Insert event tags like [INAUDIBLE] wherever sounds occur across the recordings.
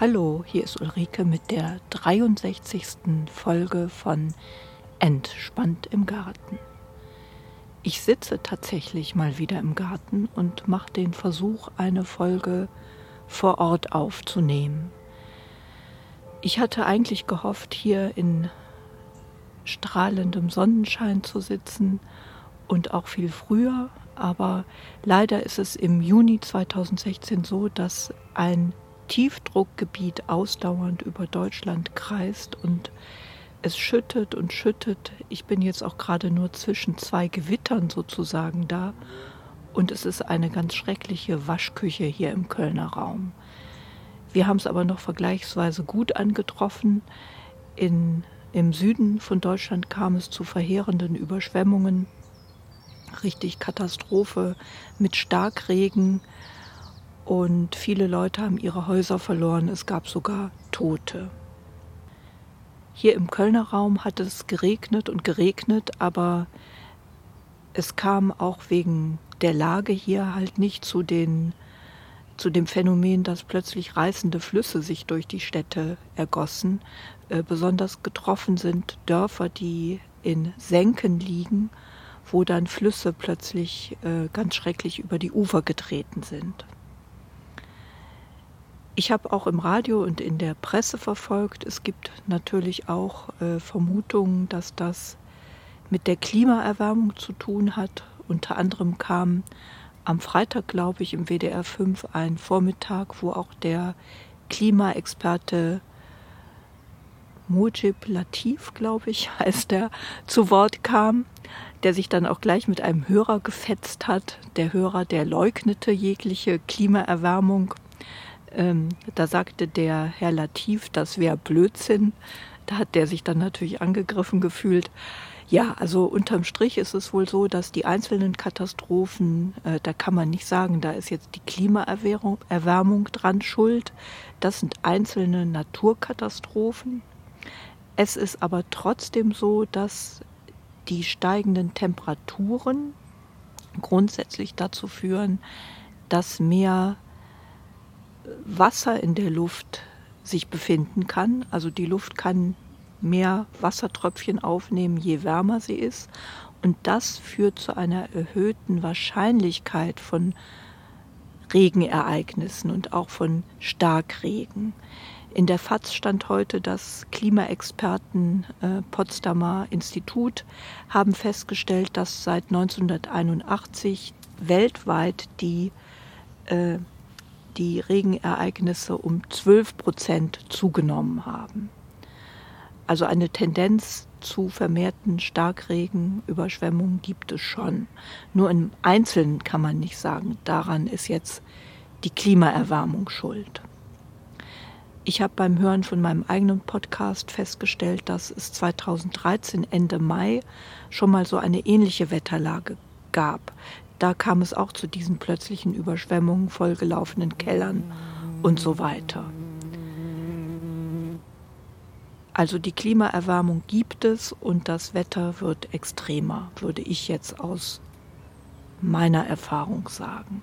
Hallo, hier ist Ulrike mit der 63. Folge von Entspannt im Garten. Ich sitze tatsächlich mal wieder im Garten und mache den Versuch, eine Folge vor Ort aufzunehmen. Ich hatte eigentlich gehofft, hier in strahlendem Sonnenschein zu sitzen und auch viel früher, aber leider ist es im Juni 2016 so, dass ein Tiefdruckgebiet ausdauernd über Deutschland kreist und es schüttet und schüttet. Ich bin jetzt auch gerade nur zwischen zwei Gewittern sozusagen da und es ist eine ganz schreckliche Waschküche hier im Kölner Raum. Wir haben es aber noch vergleichsweise gut angetroffen. In, Im Süden von Deutschland kam es zu verheerenden Überschwemmungen, richtig Katastrophe mit Starkregen und viele Leute haben ihre Häuser verloren. Es gab sogar Tote. Hier im Kölner Raum hat es geregnet und geregnet, aber es kam auch wegen der Lage hier halt nicht zu den zu dem Phänomen, dass plötzlich reißende Flüsse sich durch die Städte ergossen. Äh, besonders getroffen sind Dörfer, die in Senken liegen, wo dann Flüsse plötzlich äh, ganz schrecklich über die Ufer getreten sind. Ich habe auch im Radio und in der Presse verfolgt, es gibt natürlich auch äh, Vermutungen, dass das mit der Klimaerwärmung zu tun hat. Unter anderem kam am Freitag, glaube ich, im WDR 5 ein Vormittag, wo auch der Klimaexperte Mujib Latif, glaube ich, [LAUGHS] heißt der, zu Wort kam, der sich dann auch gleich mit einem Hörer gefetzt hat. Der Hörer, der leugnete jegliche Klimaerwärmung ähm, da sagte der Herr Latif, das wäre Blödsinn. Da hat der sich dann natürlich angegriffen gefühlt. Ja, also unterm Strich ist es wohl so, dass die einzelnen Katastrophen, äh, da kann man nicht sagen, da ist jetzt die Klimaerwärmung dran schuld. Das sind einzelne Naturkatastrophen. Es ist aber trotzdem so, dass die steigenden Temperaturen grundsätzlich dazu führen, dass mehr Wasser in der Luft sich befinden kann. Also die Luft kann mehr Wassertröpfchen aufnehmen, je wärmer sie ist. Und das führt zu einer erhöhten Wahrscheinlichkeit von Regenereignissen und auch von Starkregen. In der FAZ stand heute, dass Klimaexperten äh, Potsdamer Institut haben festgestellt, dass seit 1981 weltweit die äh, die Regenereignisse um 12 Prozent zugenommen haben. Also eine Tendenz zu vermehrten Starkregen, Überschwemmungen gibt es schon. Nur im Einzelnen kann man nicht sagen, daran ist jetzt die Klimaerwärmung schuld. Ich habe beim Hören von meinem eigenen Podcast festgestellt, dass es 2013 Ende Mai schon mal so eine ähnliche Wetterlage gab da kam es auch zu diesen plötzlichen Überschwemmungen, vollgelaufenen Kellern und so weiter. Also die Klimaerwärmung gibt es und das Wetter wird extremer, würde ich jetzt aus meiner Erfahrung sagen.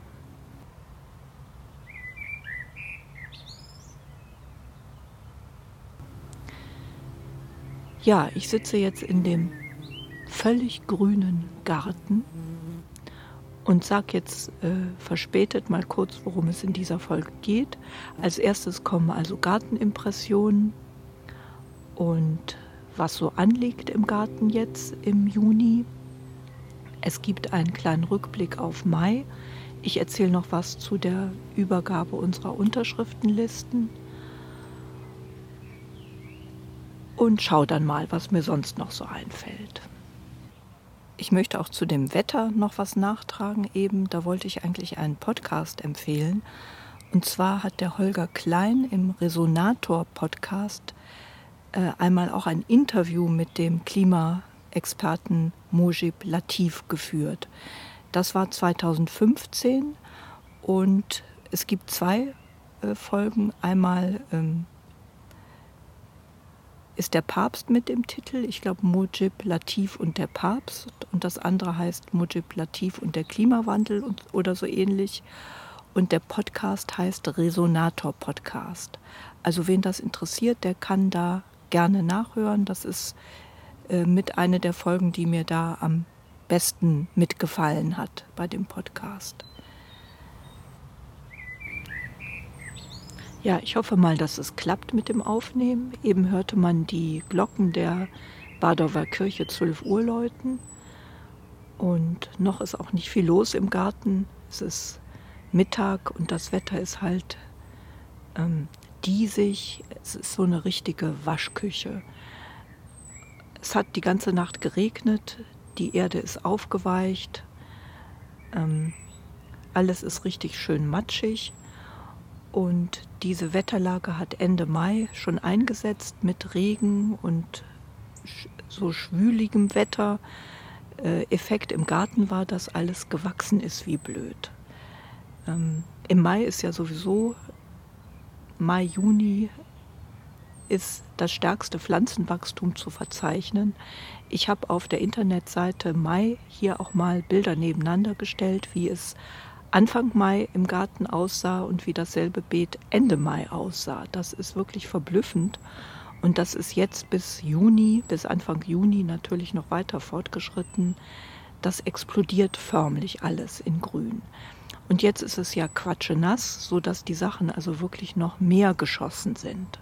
Ja, ich sitze jetzt in dem völlig grünen Garten und sage jetzt äh, verspätet mal kurz, worum es in dieser Folge geht. Als erstes kommen also Gartenimpressionen und was so anliegt im Garten jetzt im Juni. Es gibt einen kleinen Rückblick auf Mai. Ich erzähle noch was zu der Übergabe unserer Unterschriftenlisten und schau dann mal, was mir sonst noch so einfällt. Ich möchte auch zu dem Wetter noch was nachtragen. Eben, da wollte ich eigentlich einen Podcast empfehlen. Und zwar hat der Holger Klein im Resonator-Podcast äh, einmal auch ein Interview mit dem Klimaexperten Mojib Latif geführt. Das war 2015 und es gibt zwei äh, Folgen. Einmal ähm, ist der Papst mit dem Titel. Ich glaube Mujib Latif und der Papst. Und das andere heißt Mujib Latif und der Klimawandel und, oder so ähnlich. und der Podcast heißt Resonator Podcast. Also wen das interessiert, der kann da gerne nachhören. Das ist äh, mit einer der Folgen, die mir da am besten mitgefallen hat bei dem Podcast. Ja, ich hoffe mal, dass es klappt mit dem Aufnehmen. Eben hörte man die Glocken der Badower Kirche 12 Uhr läuten. Und noch ist auch nicht viel los im Garten. Es ist Mittag und das Wetter ist halt ähm, diesig. Es ist so eine richtige Waschküche. Es hat die ganze Nacht geregnet. Die Erde ist aufgeweicht. Ähm, alles ist richtig schön matschig. Und diese Wetterlage hat Ende Mai schon eingesetzt mit Regen und so schwüligem Wetter. Äh, Effekt im Garten war, dass alles gewachsen ist wie blöd. Ähm, Im Mai ist ja sowieso, Mai, Juni ist das stärkste Pflanzenwachstum zu verzeichnen. Ich habe auf der Internetseite Mai hier auch mal Bilder nebeneinander gestellt, wie es Anfang Mai im Garten aussah und wie dasselbe Beet Ende Mai aussah. Das ist wirklich verblüffend. Und das ist jetzt bis Juni, bis Anfang Juni natürlich noch weiter fortgeschritten. Das explodiert förmlich alles in Grün. Und jetzt ist es ja quatschenass, sodass die Sachen also wirklich noch mehr geschossen sind.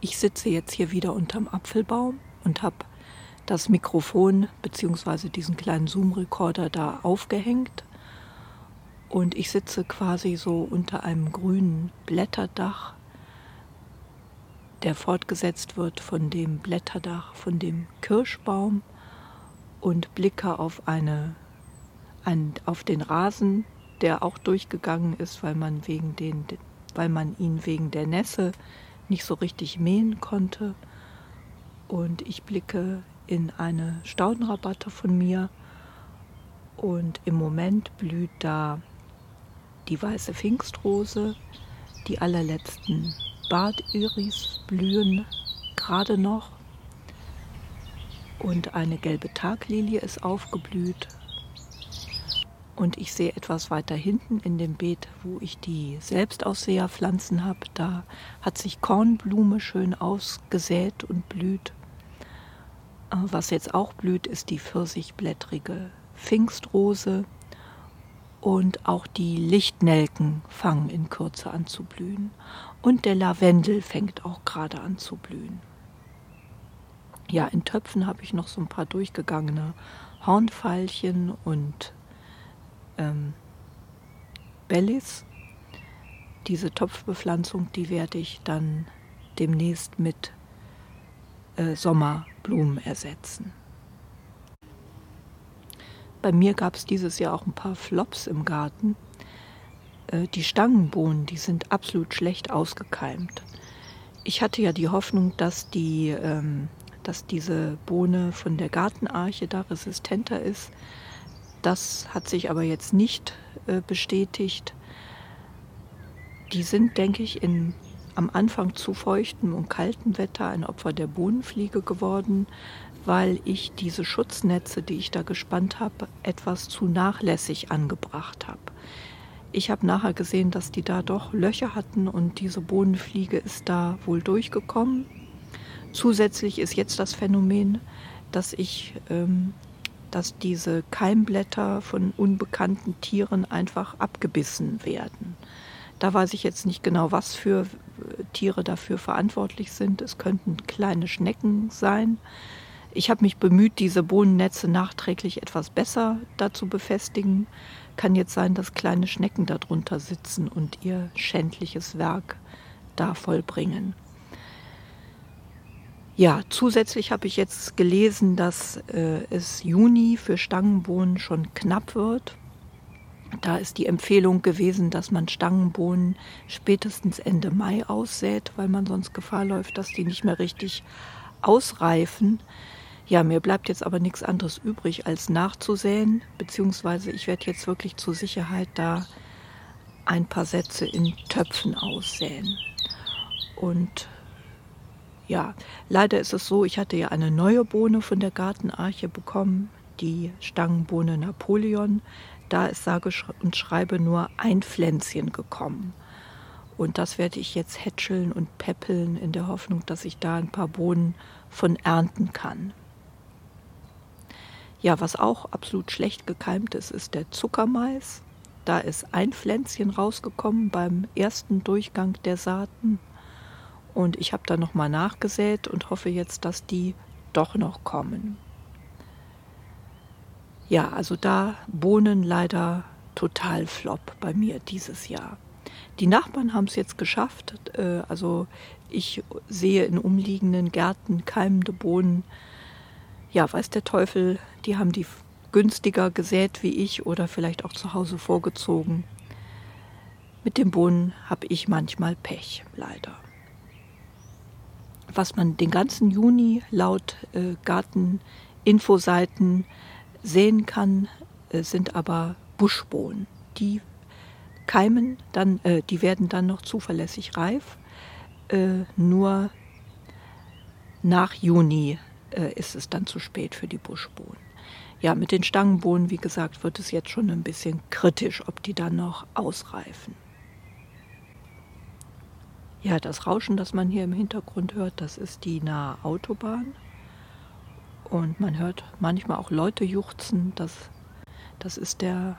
Ich sitze jetzt hier wieder unterm Apfelbaum und habe das Mikrofon bzw. diesen kleinen Zoom-Rekorder da aufgehängt. Und ich sitze quasi so unter einem grünen Blätterdach, der fortgesetzt wird von dem Blätterdach von dem Kirschbaum und blicke auf, eine, ein, auf den Rasen, der auch durchgegangen ist, weil man, wegen den, weil man ihn wegen der Nässe nicht so richtig mähen konnte. Und ich blicke in eine Staudenrabatte von mir und im Moment blüht da die weiße Pfingstrose, die allerletzten Bartiris blühen gerade noch und eine gelbe Taglilie ist aufgeblüht. Und ich sehe etwas weiter hinten in dem Beet, wo ich die Selbstausseherpflanzen habe, da hat sich Kornblume schön ausgesät und blüht. Was jetzt auch blüht, ist die pfirsichblättrige Pfingstrose und auch die Lichtnelken fangen in Kürze an zu blühen und der Lavendel fängt auch gerade an zu blühen. Ja, in Töpfen habe ich noch so ein paar durchgegangene Hornfeilchen und ähm, Bellis. Diese Topfbepflanzung, die werde ich dann demnächst mit äh, Sommerblumen ersetzen. Bei mir gab es dieses Jahr auch ein paar Flops im Garten. Äh, die Stangenbohnen, die sind absolut schlecht ausgekeimt. Ich hatte ja die Hoffnung, dass, die, ähm, dass diese Bohne von der Gartenarche da resistenter ist. Das hat sich aber jetzt nicht äh, bestätigt. Die sind, denke ich, in am Anfang zu feuchtem und kaltem Wetter ein Opfer der Bohnenfliege geworden, weil ich diese Schutznetze, die ich da gespannt habe, etwas zu nachlässig angebracht habe. Ich habe nachher gesehen, dass die da doch Löcher hatten und diese Bohnenfliege ist da wohl durchgekommen. Zusätzlich ist jetzt das Phänomen, dass ich, ähm, dass diese Keimblätter von unbekannten Tieren einfach abgebissen werden. Da weiß ich jetzt nicht genau, was für Tiere dafür verantwortlich sind. Es könnten kleine Schnecken sein. Ich habe mich bemüht, diese Bohnennetze nachträglich etwas besser dazu befestigen. Kann jetzt sein, dass kleine Schnecken darunter sitzen und ihr schändliches Werk da vollbringen. Ja, zusätzlich habe ich jetzt gelesen, dass äh, es Juni für Stangenbohnen schon knapp wird. Da ist die Empfehlung gewesen, dass man Stangenbohnen spätestens Ende Mai aussät, weil man sonst Gefahr läuft, dass die nicht mehr richtig ausreifen. Ja, mir bleibt jetzt aber nichts anderes übrig, als nachzusäen, beziehungsweise ich werde jetzt wirklich zur Sicherheit da ein paar Sätze in Töpfen aussäen. Und ja, leider ist es so, ich hatte ja eine neue Bohne von der Gartenarche bekommen, die Stangenbohne Napoleon da ist sage und schreibe nur ein Pflänzchen gekommen. Und das werde ich jetzt hätscheln und peppeln in der Hoffnung, dass ich da ein paar Bohnen von ernten kann. Ja, was auch absolut schlecht gekeimt ist, ist der Zuckermais. Da ist ein Pflänzchen rausgekommen beim ersten Durchgang der Saaten. Und ich habe da nochmal nachgesät und hoffe jetzt, dass die doch noch kommen. Ja, also da Bohnen leider total flop bei mir dieses Jahr. Die Nachbarn haben es jetzt geschafft. Äh, also ich sehe in umliegenden Gärten keimende Bohnen. Ja, weiß der Teufel, die haben die günstiger gesät wie ich oder vielleicht auch zu Hause vorgezogen. Mit den Bohnen habe ich manchmal Pech, leider. Was man den ganzen Juni laut äh, Garteninfoseiten sehen kann, äh, sind aber Buschbohnen. Die keimen dann, äh, die werden dann noch zuverlässig reif. Äh, nur nach Juni äh, ist es dann zu spät für die Buschbohnen. Ja, mit den Stangenbohnen, wie gesagt, wird es jetzt schon ein bisschen kritisch, ob die dann noch ausreifen. Ja, das Rauschen, das man hier im Hintergrund hört, das ist die nahe Autobahn. Und man hört manchmal auch Leute juchzen. Das, das ist der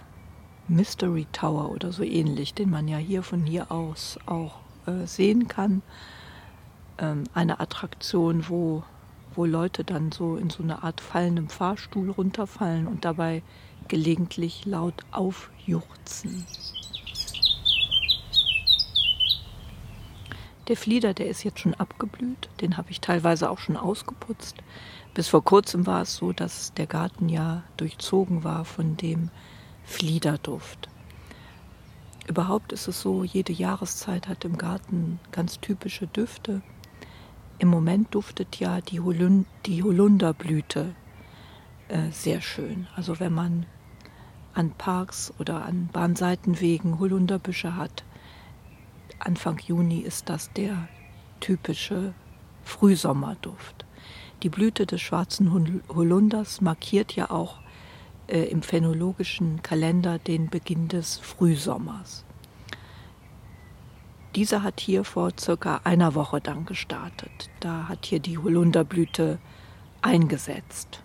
Mystery Tower oder so ähnlich, den man ja hier von hier aus auch äh, sehen kann. Ähm, eine Attraktion, wo wo Leute dann so in so eine Art fallendem Fahrstuhl runterfallen und dabei gelegentlich laut aufjuchzen. Der Flieder, der ist jetzt schon abgeblüht, den habe ich teilweise auch schon ausgeputzt. Bis vor kurzem war es so, dass der Garten ja durchzogen war von dem Fliederduft. Überhaupt ist es so, jede Jahreszeit hat im Garten ganz typische Düfte. Im Moment duftet ja die, Holund die Holunderblüte äh, sehr schön. Also wenn man an Parks oder an Bahnseitenwegen Holunderbüsche hat, Anfang Juni ist das der typische Frühsommerduft. Die Blüte des schwarzen Holunders markiert ja auch äh, im phänologischen Kalender den Beginn des Frühsommers. Dieser hat hier vor circa einer Woche dann gestartet. Da hat hier die Holunderblüte eingesetzt.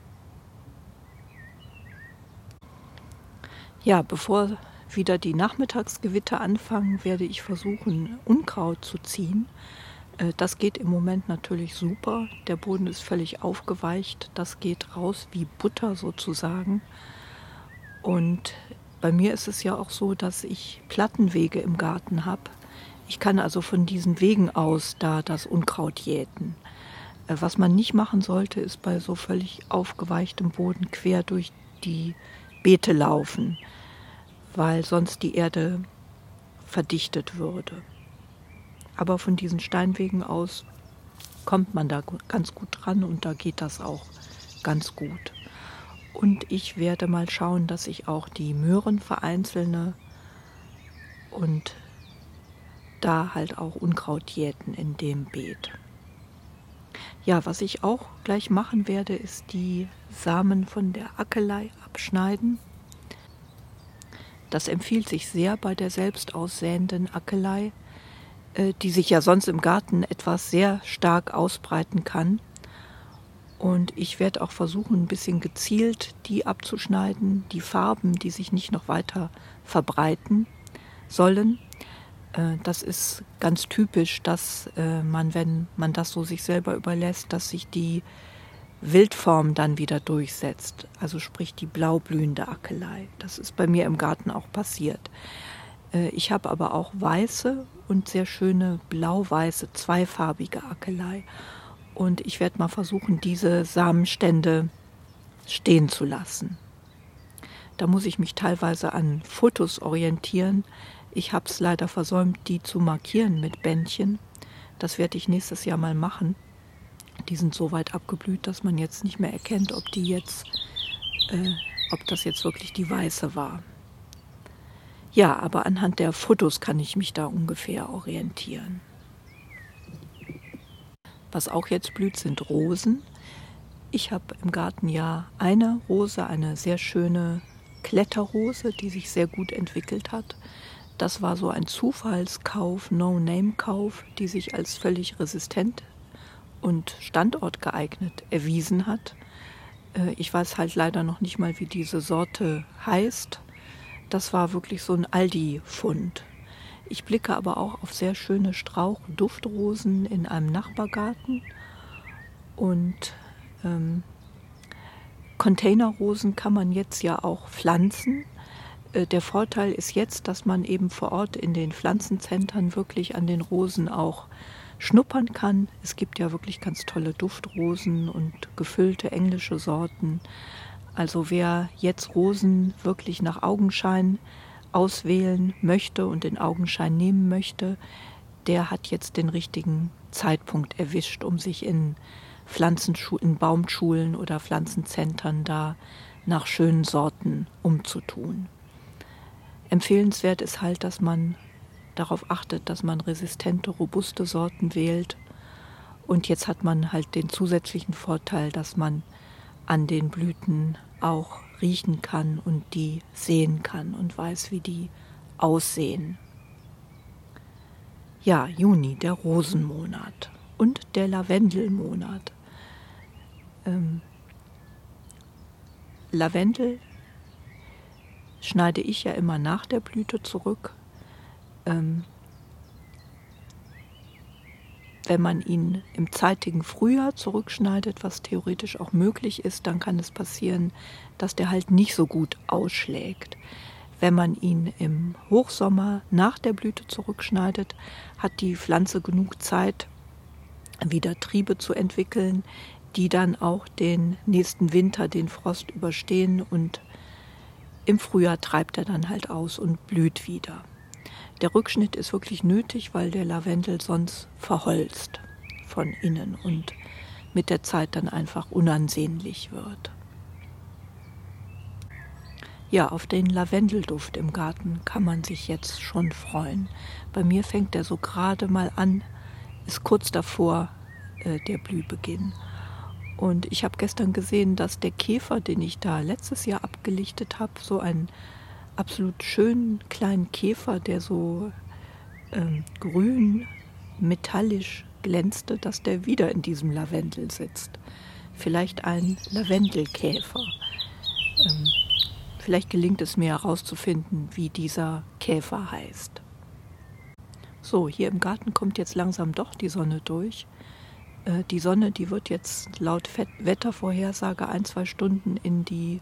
Ja, bevor wieder die Nachmittagsgewitter anfangen, werde ich versuchen, Unkraut zu ziehen. Äh, das geht im Moment natürlich super. Der Boden ist völlig aufgeweicht. Das geht raus wie Butter sozusagen. Und bei mir ist es ja auch so, dass ich Plattenwege im Garten habe. Ich kann also von diesen Wegen aus da das Unkraut jäten. Äh, was man nicht machen sollte, ist bei so völlig aufgeweichtem Boden quer durch die Beete laufen, weil sonst die Erde verdichtet würde. Aber von diesen Steinwegen aus kommt man da ganz gut dran und da geht das auch ganz gut. Und ich werde mal schauen, dass ich auch die Möhren vereinzelte und da halt auch Unkraut jäten in dem Beet. Ja, was ich auch gleich machen werde, ist die Samen von der Ackelei abschneiden. Das empfiehlt sich sehr bei der selbst aussäenden Ackelei, äh, die sich ja sonst im Garten etwas sehr stark ausbreiten kann. Und ich werde auch versuchen, ein bisschen gezielt die abzuschneiden, die Farben, die sich nicht noch weiter verbreiten sollen. Äh, das ist ganz typisch, dass äh, man, wenn man das so sich selber überlässt, dass sich die Wildform dann wieder durchsetzt. Also sprich die blaublühende Ackelei. Das ist bei mir im Garten auch passiert. Äh, ich habe aber auch weiße und sehr schöne blau-weiße, zweifarbige Ackelei. Und ich werde mal versuchen, diese Samenstände stehen zu lassen. Da muss ich mich teilweise an Fotos orientieren, ich habe es leider versäumt, die zu markieren mit Bändchen. Das werde ich nächstes Jahr mal machen. Die sind so weit abgeblüht, dass man jetzt nicht mehr erkennt, ob die jetzt, äh, ob das jetzt wirklich die weiße war. Ja, aber anhand der Fotos kann ich mich da ungefähr orientieren. Was auch jetzt blüht, sind Rosen. Ich habe im Garten ja eine Rose, eine sehr schöne Kletterrose, die sich sehr gut entwickelt hat. Das war so ein Zufallskauf, No-Name-Kauf, die sich als völlig resistent und standortgeeignet erwiesen hat. Äh, ich weiß halt leider noch nicht mal, wie diese Sorte heißt. Das war wirklich so ein Aldi-Fund. Ich blicke aber auch auf sehr schöne Strauch-Duftrosen in einem Nachbargarten und ähm, Containerrosen kann man jetzt ja auch pflanzen. Äh, der Vorteil ist jetzt, dass man eben vor Ort in den Pflanzenzentren wirklich an den Rosen auch schnuppern kann. Es gibt ja wirklich ganz tolle Duftrosen und gefüllte englische Sorten. Also wer jetzt Rosen wirklich nach Augenschein auswählen möchte und den Augenschein nehmen möchte, der hat jetzt den richtigen Zeitpunkt erwischt, um sich in Pflanzenschulen, Baumschulen oder Pflanzenzentren da nach schönen Sorten umzutun. Empfehlenswert ist halt, dass man darauf achtet, dass man resistente, robuste Sorten wählt. Und jetzt hat man halt den zusätzlichen Vorteil, dass man an den Blüten auch riechen kann und die sehen kann und weiß, wie die aussehen. Ja, Juni, der Rosenmonat und der Lavendelmonat. Ähm, Lavendel schneide ich ja immer nach der Blüte zurück. Ähm, wenn man ihn im zeitigen Frühjahr zurückschneidet, was theoretisch auch möglich ist, dann kann es passieren, dass der halt nicht so gut ausschlägt. Wenn man ihn im Hochsommer nach der Blüte zurückschneidet, hat die Pflanze genug Zeit, wieder Triebe zu entwickeln, die dann auch den nächsten Winter, den Frost überstehen und im Frühjahr treibt er dann halt aus und blüht wieder. Der Rückschnitt ist wirklich nötig, weil der Lavendel sonst verholzt von innen und mit der Zeit dann einfach unansehnlich wird. Ja, auf den Lavendelduft im Garten kann man sich jetzt schon freuen. Bei mir fängt er so gerade mal an, ist kurz davor äh, der Blühbeginn. Und ich habe gestern gesehen, dass der Käfer, den ich da letztes Jahr abgelichtet habe, so einen absolut schönen kleinen Käfer, der so ähm, grün, metallisch glänzte, dass der wieder in diesem Lavendel sitzt. Vielleicht ein Lavendelkäfer. Ähm, vielleicht gelingt es mir herauszufinden, wie dieser Käfer heißt. So, hier im Garten kommt jetzt langsam doch die Sonne durch. Äh, die Sonne, die wird jetzt laut Wettervorhersage ein, zwei Stunden in die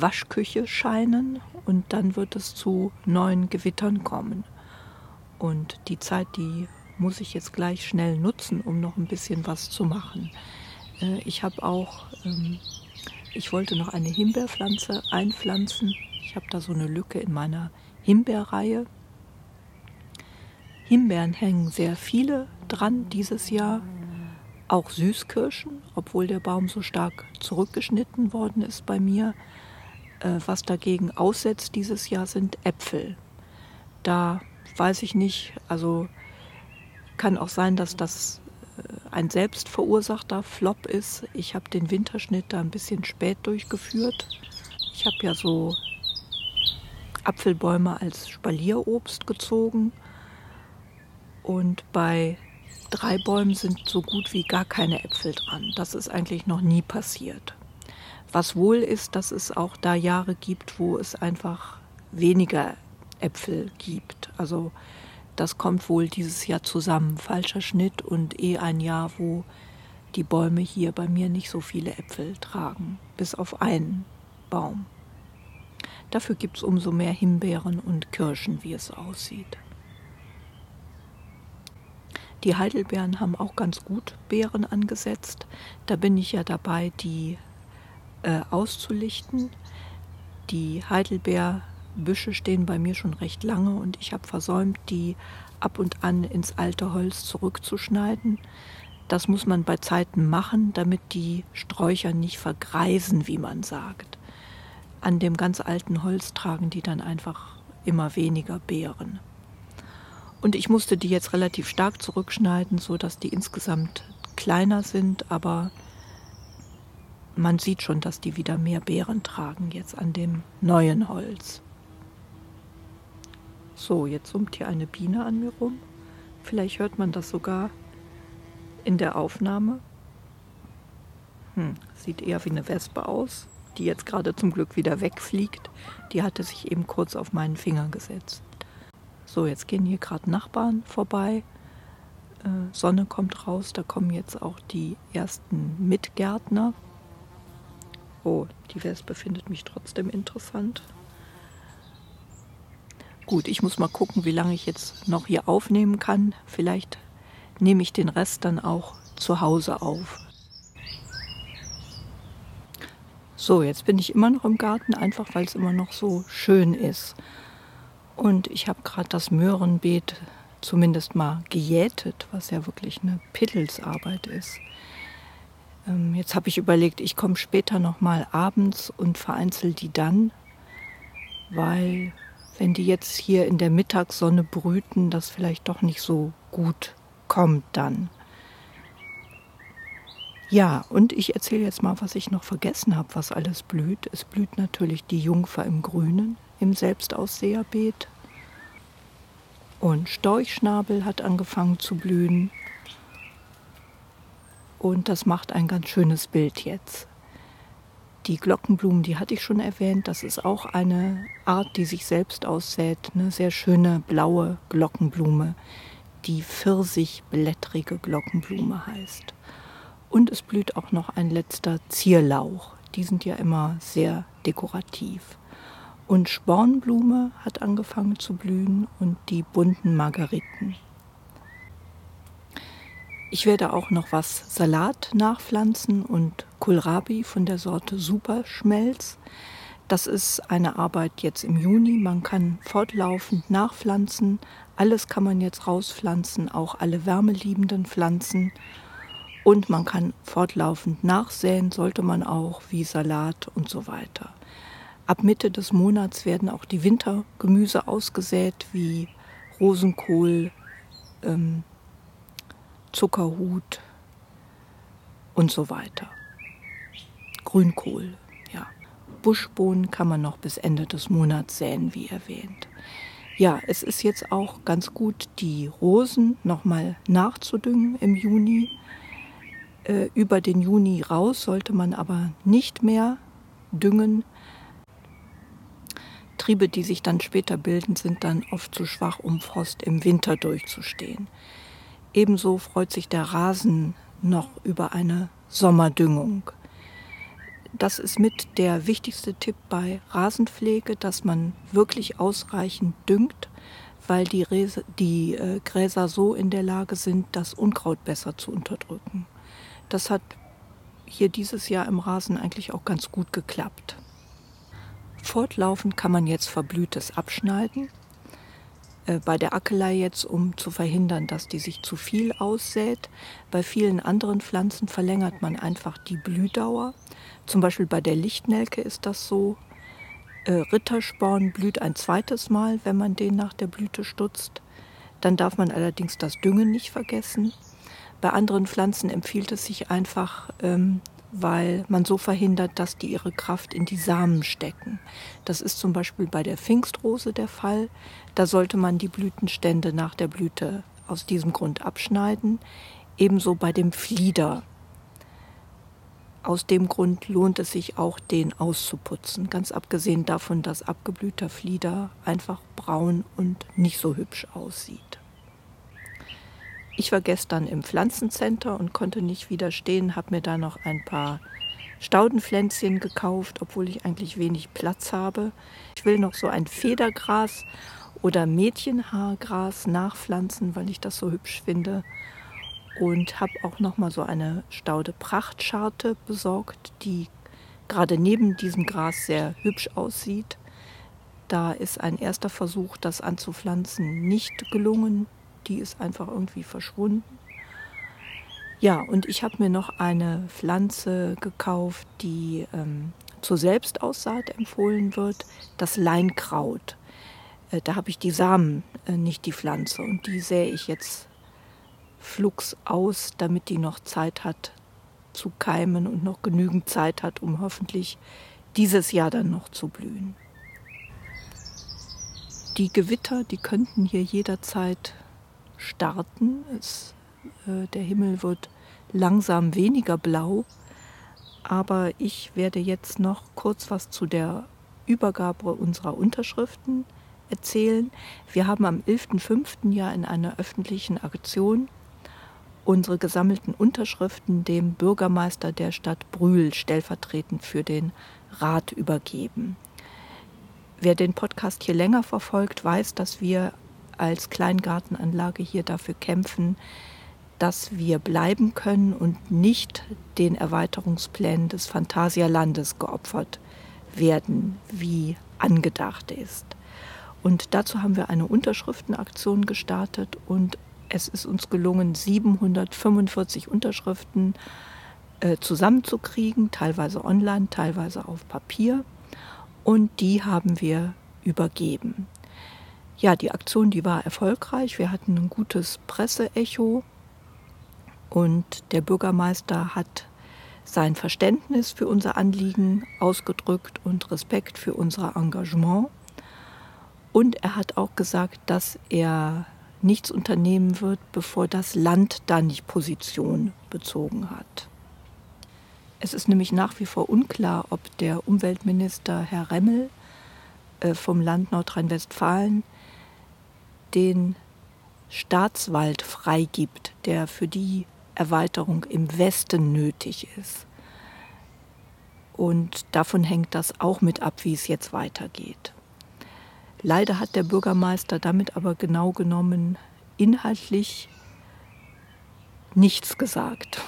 Waschküche scheinen und dann wird es zu neuen Gewittern kommen. Und die Zeit, die muss ich jetzt gleich schnell nutzen, um noch ein bisschen was zu machen. Äh, ich habe auch, ähm, ich wollte noch eine Himbeerpflanze einpflanzen. Ich habe da so eine Lücke in meiner Himbeerreihe. Himbeeren hängen sehr viele dran dieses Jahr. Auch Süßkirschen, obwohl der Baum so stark zurückgeschnitten worden ist bei mir. Äh, was dagegen aussetzt dieses Jahr sind Äpfel. Da weiß ich nicht, also kann auch sein, dass das äh, ein selbstverursachter Flop ist. Ich habe den Winterschnitt da ein bisschen spät durchgeführt. Ich habe ja so Apfelbäume als Spalierobst gezogen und bei drei Bäumen sind so gut wie gar keine Äpfel dran. Das ist eigentlich noch nie passiert. Was wohl ist, dass es auch da Jahre gibt, wo es einfach weniger Äpfel gibt. Also das kommt wohl dieses Jahr zusammen. Falscher Schnitt und eh ein Jahr, wo die Bäume hier bei mir nicht so viele Äpfel tragen, bis auf einen Baum. Dafür gibt es umso mehr Himbeeren und Kirschen, wie es aussieht. Die Heidelbeeren haben auch ganz gut Beeren angesetzt. Da bin ich ja dabei, die äh, auszulichten. Die Heidelbeerbüsche stehen bei mir schon recht lange und ich habe versäumt, die ab und an ins alte Holz zurückzuschneiden. Das muss man bei Zeiten machen, damit die Sträucher nicht vergreisen, wie man sagt. An dem ganz alten Holz tragen die dann einfach immer weniger Beeren. Und ich musste die jetzt relativ stark zurückschneiden, sodass die insgesamt kleiner sind, aber man sieht schon, dass die wieder mehr Beeren tragen jetzt an dem neuen Holz. So, jetzt summt hier eine Biene an mir rum. Vielleicht hört man das sogar in der Aufnahme. Hm, sieht eher wie eine Wespe aus, die jetzt gerade zum Glück wieder wegfliegt. Die hatte sich eben kurz auf meinen Finger gesetzt. So, jetzt gehen hier gerade Nachbarn vorbei. Äh, Sonne kommt raus, da kommen jetzt auch die ersten Mitgärtner. Oh, die Wespe findet mich trotzdem interessant. Gut, ich muss mal gucken, wie lange ich jetzt noch hier aufnehmen kann. Vielleicht nehme ich den Rest dann auch zu Hause auf. So, jetzt bin ich immer noch im Garten, einfach weil es immer noch so schön ist. Und ich habe gerade das Möhrenbeet zumindest mal gejätet, was ja wirklich eine Pittelsarbeit ist. Ähm, jetzt habe ich überlegt, ich komme später noch mal abends und vereinzel die dann, weil wenn die jetzt hier in der Mittagssonne brüten, das vielleicht doch nicht so gut kommt dann. Ja, und ich erzähle jetzt mal, was ich noch vergessen habe, was alles blüht. Es blüht natürlich die Jungfer im Grünen im Selbstausseherbeet. Und Storchschnabel hat angefangen zu blühen. Und das macht ein ganz schönes Bild jetzt. Die Glockenblumen, die hatte ich schon erwähnt, das ist auch eine Art, die sich selbst aussät. Eine sehr schöne blaue Glockenblume, die pfirsichblättrige Glockenblume heißt. Und es blüht auch noch ein letzter Zierlauch. Die sind ja immer sehr dekorativ. Und Spornblume hat angefangen zu blühen und die bunten Margeriten. Ich werde auch noch was Salat nachpflanzen und Kohlrabi von der Sorte Superschmelz. Das ist eine Arbeit jetzt im Juni. Man kann fortlaufend nachpflanzen. Alles kann man jetzt rauspflanzen, auch alle wärmeliebenden Pflanzen. Und man kann fortlaufend nachsäen, sollte man auch, wie Salat und so weiter. Ab Mitte des Monats werden auch die Wintergemüse ausgesät, wie Rosenkohl, ähm, Zuckerhut und so weiter. Grünkohl, ja. Buschbohnen kann man noch bis Ende des Monats säen, wie erwähnt. Ja, es ist jetzt auch ganz gut, die Rosen nochmal nachzudüngen im Juni. Äh, über den Juni raus sollte man aber nicht mehr düngen. Triebe, die sich dann später bilden, sind dann oft zu schwach, um Frost im Winter durchzustehen. Ebenso freut sich der Rasen noch über eine Sommerdüngung. Das ist mit der wichtigste Tipp bei Rasenpflege, dass man wirklich ausreichend düngt, weil die, Räse, die äh, Gräser so in der Lage sind, das Unkraut besser zu unterdrücken. Das hat hier dieses Jahr im Rasen eigentlich auch ganz gut geklappt. Fortlaufend kann man jetzt Verblühtes abschneiden bei der Ackelei jetzt, um zu verhindern, dass die sich zu viel aussät. Bei vielen anderen Pflanzen verlängert man einfach die Blühdauer. Zum Beispiel bei der Lichtnelke ist das so. Äh, Rittersporn blüht ein zweites Mal, wenn man den nach der Blüte stutzt. Dann darf man allerdings das Düngen nicht vergessen. Bei anderen Pflanzen empfiehlt es sich einfach, ähm, weil man so verhindert, dass die ihre Kraft in die Samen stecken. Das ist zum Beispiel bei der Pfingstrose der Fall. Da sollte man die Blütenstände nach der Blüte aus diesem Grund abschneiden. Ebenso bei dem Flieder. Aus dem Grund lohnt es sich auch, den auszuputzen. Ganz abgesehen davon, dass abgeblühter Flieder einfach braun und nicht so hübsch aussieht. Ich war gestern im Pflanzencenter und konnte nicht widerstehen, habe mir da noch ein paar Staudenpflänzchen gekauft, obwohl ich eigentlich wenig Platz habe. Ich will noch so ein Federgras oder Mädchenhaargras nachpflanzen, weil ich das so hübsch finde. Und habe auch noch mal so eine Staude Prachtscharte besorgt, die gerade neben diesem Gras sehr hübsch aussieht. Da ist ein erster Versuch, das anzupflanzen, nicht gelungen die ist einfach irgendwie verschwunden. Ja, und ich habe mir noch eine Pflanze gekauft, die ähm, zur Selbstaussaat empfohlen wird, das Leinkraut. Äh, da habe ich die Samen, äh, nicht die Pflanze. Und die sähe ich jetzt flugs aus, damit die noch Zeit hat zu keimen und noch genügend Zeit hat, um hoffentlich dieses Jahr dann noch zu blühen. Die Gewitter, die könnten hier jederzeit starten. Es, äh, der Himmel wird langsam weniger blau, aber ich werde jetzt noch kurz was zu der Übergabe unserer Unterschriften erzählen. Wir haben am 11.05. ja in einer öffentlichen Aktion unsere gesammelten Unterschriften dem Bürgermeister der Stadt Brühl stellvertretend für den Rat übergeben. Wer den Podcast hier länger verfolgt, weiß, dass wir als Kleingartenanlage hier dafür kämpfen, dass wir bleiben können und nicht den Erweiterungsplänen des Phantasialandes geopfert werden, wie angedacht ist. Und dazu haben wir eine Unterschriftenaktion gestartet und es ist uns gelungen, 745 Unterschriften äh, zusammenzukriegen, teilweise online, teilweise auf Papier. Und die haben wir übergeben. Ja, die Aktion, die war erfolgreich. Wir hatten ein gutes Presseecho und der Bürgermeister hat sein Verständnis für unser Anliegen ausgedrückt und Respekt für unser Engagement. Und er hat auch gesagt, dass er nichts unternehmen wird, bevor das Land da nicht Position bezogen hat. Es ist nämlich nach wie vor unklar, ob der Umweltminister Herr Remmel äh, vom Land Nordrhein-Westfalen den Staatswald freigibt, der für die Erweiterung im Westen nötig ist. Und davon hängt das auch mit ab, wie es jetzt weitergeht. Leider hat der Bürgermeister damit aber genau genommen inhaltlich nichts gesagt.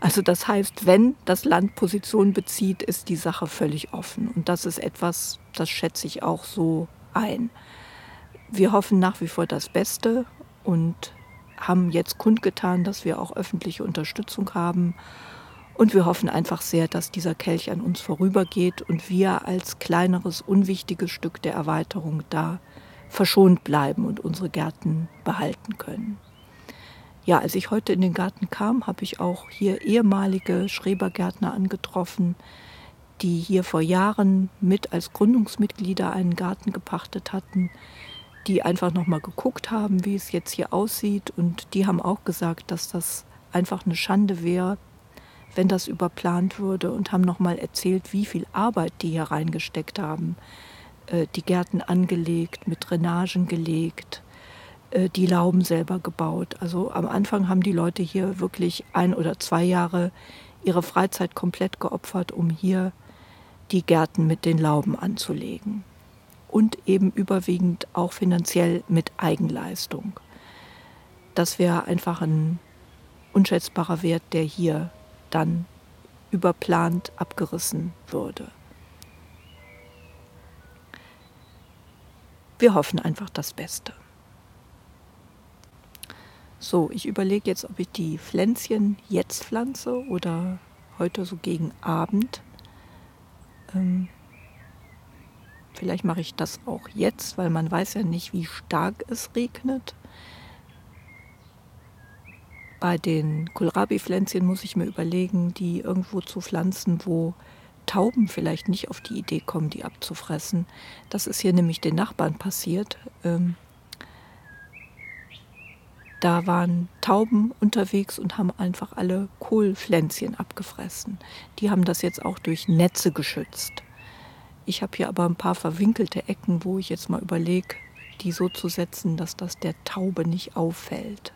Also das heißt, wenn das Land Position bezieht, ist die Sache völlig offen. Und das ist etwas, das schätze ich auch so ein. Wir hoffen nach wie vor das Beste und haben jetzt kundgetan, dass wir auch öffentliche Unterstützung haben. Und wir hoffen einfach sehr, dass dieser Kelch an uns vorübergeht und wir als kleineres, unwichtiges Stück der Erweiterung da verschont bleiben und unsere Gärten behalten können. Ja, als ich heute in den Garten kam, habe ich auch hier ehemalige Schrebergärtner angetroffen, die hier vor Jahren mit als Gründungsmitglieder einen Garten gepachtet hatten, die einfach noch mal geguckt haben, wie es jetzt hier aussieht. Und die haben auch gesagt, dass das einfach eine Schande wäre, wenn das überplant würde und haben noch mal erzählt, wie viel Arbeit die hier reingesteckt haben, äh, die Gärten angelegt, mit Drainagen gelegt, äh, die Lauben selber gebaut. Also am Anfang haben die Leute hier wirklich ein oder zwei Jahre ihre Freizeit komplett geopfert, um hier die Gärten mit den Lauben anzulegen und eben überwiegend auch finanziell mit Eigenleistung. Das wäre einfach ein unschätzbarer Wert, der hier dann überplant abgerissen würde. Wir hoffen einfach das Beste. So, ich überlege jetzt, ob ich die Pflänzchen jetzt pflanze oder heute so gegen Abend. Ähm, Vielleicht mache ich das auch jetzt, weil man weiß ja nicht, wie stark es regnet. Bei den Kohlrabi-Pflänzchen muss ich mir überlegen, die irgendwo zu pflanzen, wo Tauben vielleicht nicht auf die Idee kommen, die abzufressen. Das ist hier nämlich den Nachbarn passiert. Ähm, da waren Tauben unterwegs und haben einfach alle Kohlpflänzchen abgefressen. Die haben das jetzt auch durch Netze geschützt. Ich habe hier aber ein paar verwinkelte Ecken, wo ich jetzt mal überlege, die so zu setzen, dass das der Taube nicht auffällt.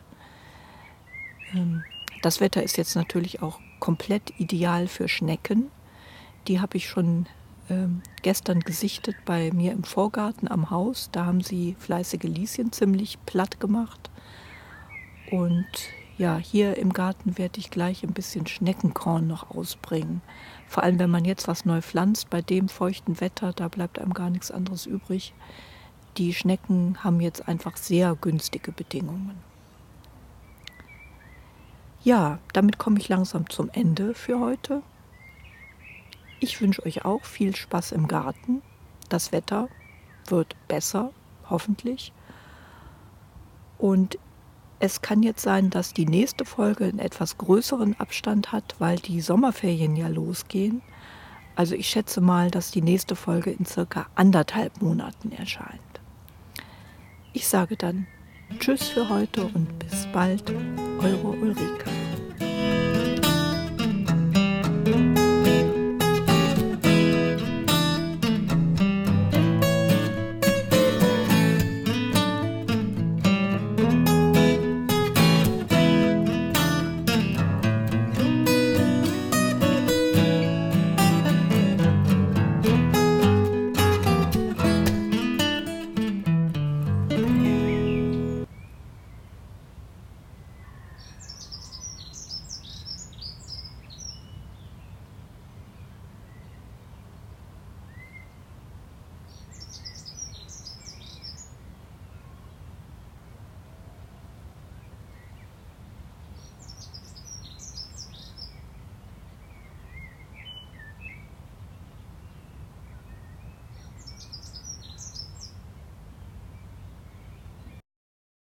Ähm, das Wetter ist jetzt natürlich auch komplett ideal für Schnecken. Die habe ich schon ähm, gestern gesichtet bei mir im Vorgarten am Haus. Da haben sie fleißige Lieschen ziemlich platt gemacht. Und ja, hier im Garten werde ich gleich ein bisschen Schneckenkorn noch ausbringen. Vor allem, wenn man jetzt was neu pflanzt, bei dem feuchten Wetter, da bleibt einem gar nichts anderes übrig. Die Schnecken haben jetzt einfach sehr günstige Bedingungen. Ja, damit komme ich langsam zum Ende für heute. Ich wünsche euch auch viel Spaß im Garten. Das Wetter wird besser, hoffentlich. Und Es kann jetzt sein, dass die nächste Folge einen etwas größeren Abstand hat, weil die Sommerferien ja losgehen. Also ich schätze mal, dass die nächste Folge in circa anderthalb Monaten erscheint. Ich sage dann Tschüss für heute und bis bald, eure Ulrike.